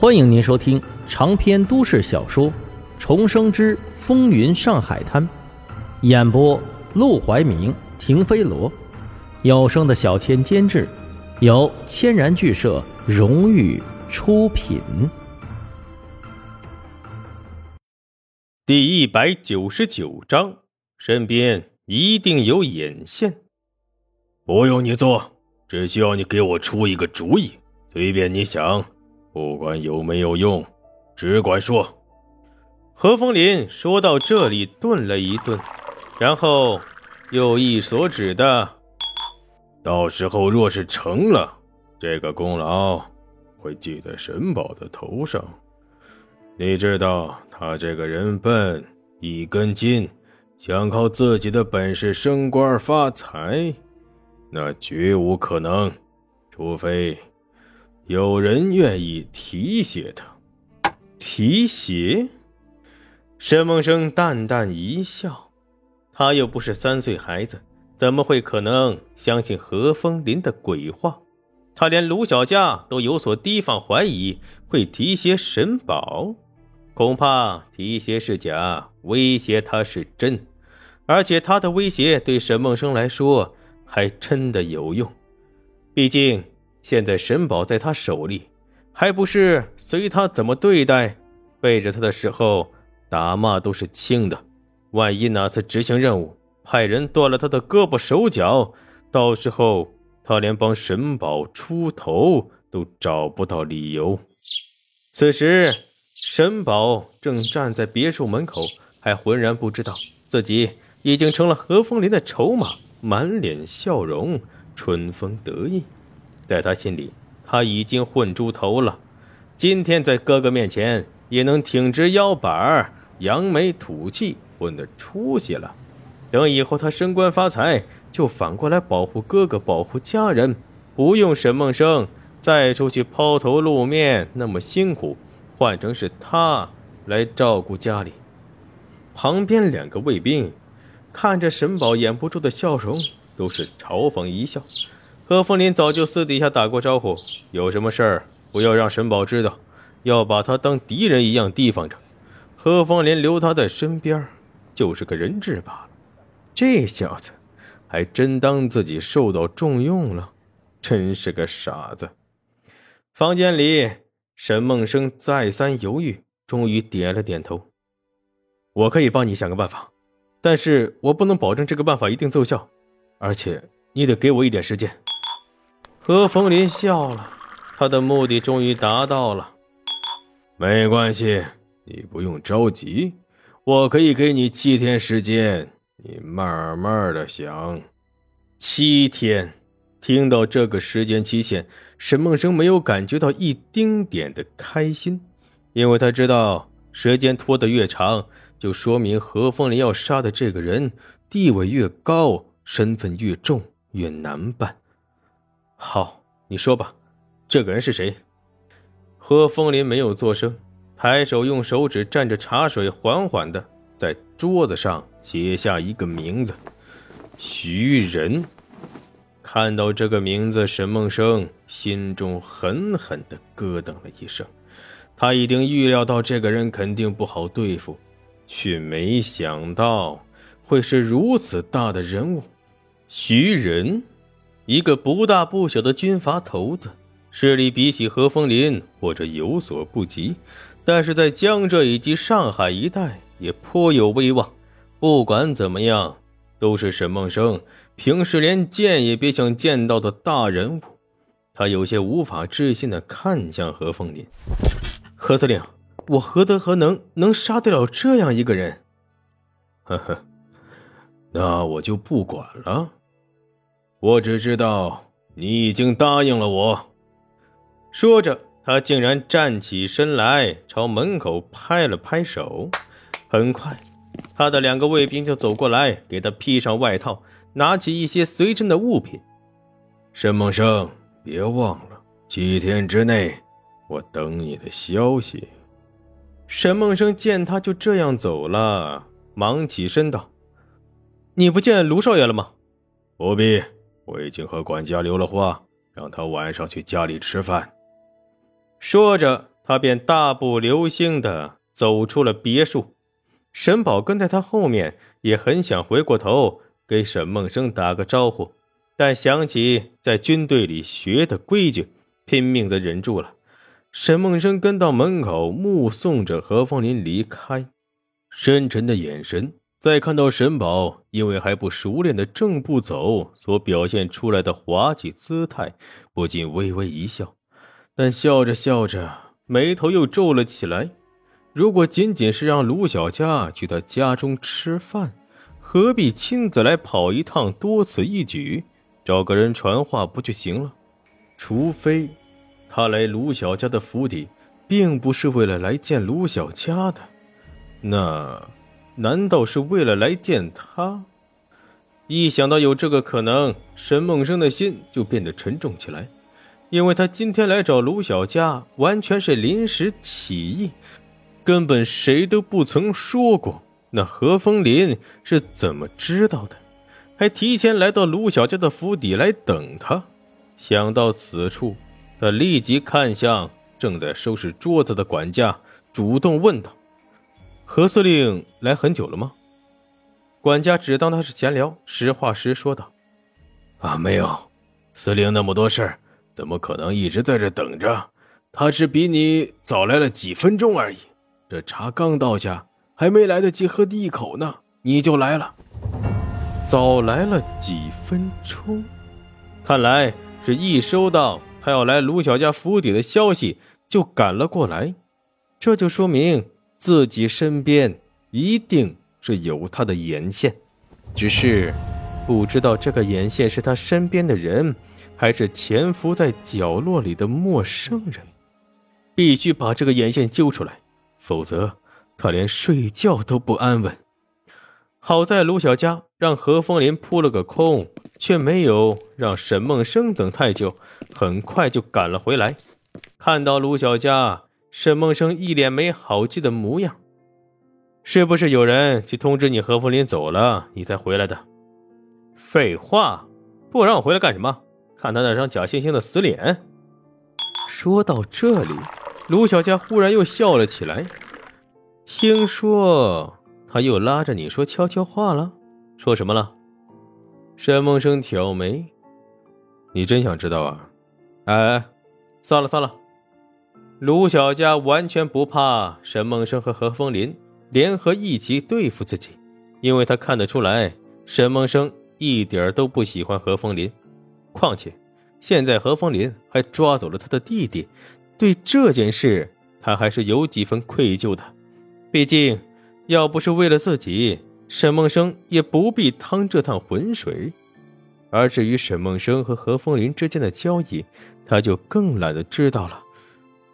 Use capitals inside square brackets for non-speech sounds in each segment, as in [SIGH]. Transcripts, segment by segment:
欢迎您收听长篇都市小说《重生之风云上海滩》，演播：陆怀明、停飞罗，有声的小千监制，由千然剧社荣誉出品。第一百九十九章，身边一定有眼线。不用你做，只需要你给我出一个主意，随便你想。不管有没有用，只管说。何风林说到这里，顿了一顿，然后又一所指的：“到时候若是成了，这个功劳会记在沈宝的头上。你知道他这个人笨，一根筋，想靠自己的本事升官发财，那绝无可能，除非……”有人愿意提携他，提携。沈梦生淡淡一笑，他又不是三岁孩子，怎么会可能相信何风林的鬼话？他连卢小佳都有所提防，怀疑会提携沈宝，恐怕提携是假，威胁他是真，而且他的威胁对沈梦生来说还真的有用，毕竟。现在沈宝在他手里，还不是随他怎么对待？背着他的时候打骂都是轻的，万一哪次执行任务，派人断了他的胳膊手脚，到时候他连帮沈宝出头都找不到理由。此时，沈宝正站在别墅门口，还浑然不知道自己已经成了何风林的筹码，满脸笑容，春风得意。在他心里，他已经混出头了。今天在哥哥面前也能挺直腰板扬眉吐气，混得出息了。等以后他升官发财，就反过来保护哥哥，保护家人，不用沈梦生再出去抛头露面那么辛苦，换成是他来照顾家里。旁边两个卫兵看着沈宝掩不住的笑容，都是嘲讽一笑。何风林早就私底下打过招呼，有什么事儿不要让沈宝知道，要把他当敌人一样提防着。何风林留他在身边，就是个人质罢了。这小子还真当自己受到重用了，真是个傻子。房间里，沈梦生再三犹豫，终于点了点头：“我可以帮你想个办法，但是我不能保证这个办法一定奏效，而且你得给我一点时间。”何风林笑了，他的目的终于达到了。没关系，你不用着急，我可以给你七天时间，你慢慢的想。七天，听到这个时间期限，沈梦生没有感觉到一丁点的开心，因为他知道时间拖得越长，就说明何风林要杀的这个人地位越高，身份越重，越难办。好，你说吧，这个人是谁？何风林没有作声，抬手用手指蘸着茶水，缓缓的在桌子上写下一个名字：徐仁。看到这个名字，沈梦生心中狠狠的咯噔了一声。他已经预料到这个人肯定不好对付，却没想到会是如此大的人物。徐仁。一个不大不小的军阀头子，势力比起何风林或者有所不及，但是在江浙以及上海一带也颇有威望。不管怎么样，都是沈梦生平时连见也别想见到的大人物。他有些无法置信的看向何风林：“何司令，我何德何能，能杀得了这样一个人？” [LAUGHS] 呵呵，那我就不管了。我只知道你已经答应了我。说着，他竟然站起身来，朝门口拍了拍手。很快，他的两个卫兵就走过来，给他披上外套，拿起一些随身的物品。沈梦生，别忘了，几天之内，我等你的消息。沈梦生见他就这样走了，忙起身道：“你不见卢少爷了吗？”“不必。”我已经和管家留了话，让他晚上去家里吃饭。说着，他便大步流星的走出了别墅。沈宝跟在他后面，也很想回过头给沈梦生打个招呼，但想起在军队里学的规矩，拼命的忍住了。沈梦生跟到门口，目送着何风林离开，深沉的眼神。再看到沈宝因为还不熟练的正步走所表现出来的滑稽姿态，不禁微微一笑，但笑着笑着，眉头又皱了起来。如果仅仅是让卢小佳去他家中吃饭，何必亲自来跑一趟？多此一举，找个人传话不就行了？除非他来卢小佳的府邸，并不是为了来见卢小佳的，那……难道是为了来见他？一想到有这个可能，沈梦生的心就变得沉重起来，因为他今天来找卢小佳，完全是临时起意，根本谁都不曾说过。那何风林是怎么知道的？还提前来到卢小佳的府邸来等他。想到此处，他立即看向正在收拾桌子的管家，主动问道。何司令来很久了吗？管家只当他是闲聊，实话实说道：“啊，没有，司令那么多事儿，怎么可能一直在这等着？他只比你早来了几分钟而已。这茶刚倒下，还没来得及喝第一口呢，你就来了。早来了几分钟，看来是一收到他要来卢小家府邸的消息，就赶了过来。这就说明。”自己身边一定是有他的眼线，只是不知道这个眼线是他身边的人，还是潜伏在角落里的陌生人。必须把这个眼线揪出来，否则他连睡觉都不安稳。好在卢小佳让何风林扑了个空，却没有让沈梦生等太久，很快就赶了回来。看到卢小佳。沈梦生一脸没好气的模样，是不是有人去通知你何风林走了，你才回来的？废话，不让我回来干什么？看他那张假惺惺的死脸。说到这里，卢小佳忽然又笑了起来。听说他又拉着你说悄悄话了？说什么了？沈梦生挑眉，你真想知道啊？哎，算了算了。卢小佳完全不怕沈梦生和何风林联合一起对付自己，因为他看得出来，沈梦生一点都不喜欢何风林。况且，现在何风林还抓走了他的弟弟，对这件事他还是有几分愧疚的。毕竟，要不是为了自己，沈梦生也不必趟这趟浑水。而至于沈梦生和何风林之间的交易，他就更懒得知道了。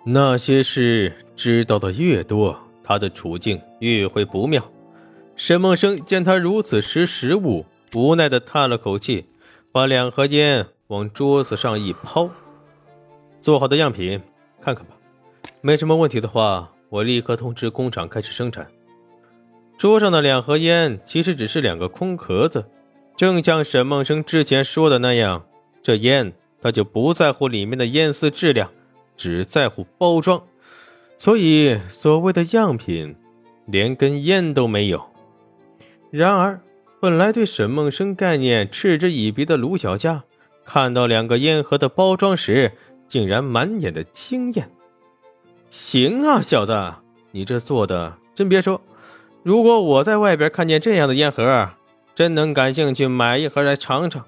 那些事知道的越多，他的处境越会不妙。沈梦生见他如此识时务，无奈的叹了口气，把两盒烟往桌子上一抛：“做好的样品，看看吧。没什么问题的话，我立刻通知工厂开始生产。”桌上的两盒烟其实只是两个空壳子，正像沈梦生之前说的那样，这烟他就不在乎里面的烟丝质量。只在乎包装，所以所谓的样品连根烟都没有。然而，本来对沈梦生概念嗤之以鼻的卢小佳，看到两个烟盒的包装时，竟然满眼的惊艳。行啊，小子，你这做的真别说，如果我在外边看见这样的烟盒，真能感兴趣买一盒来尝尝。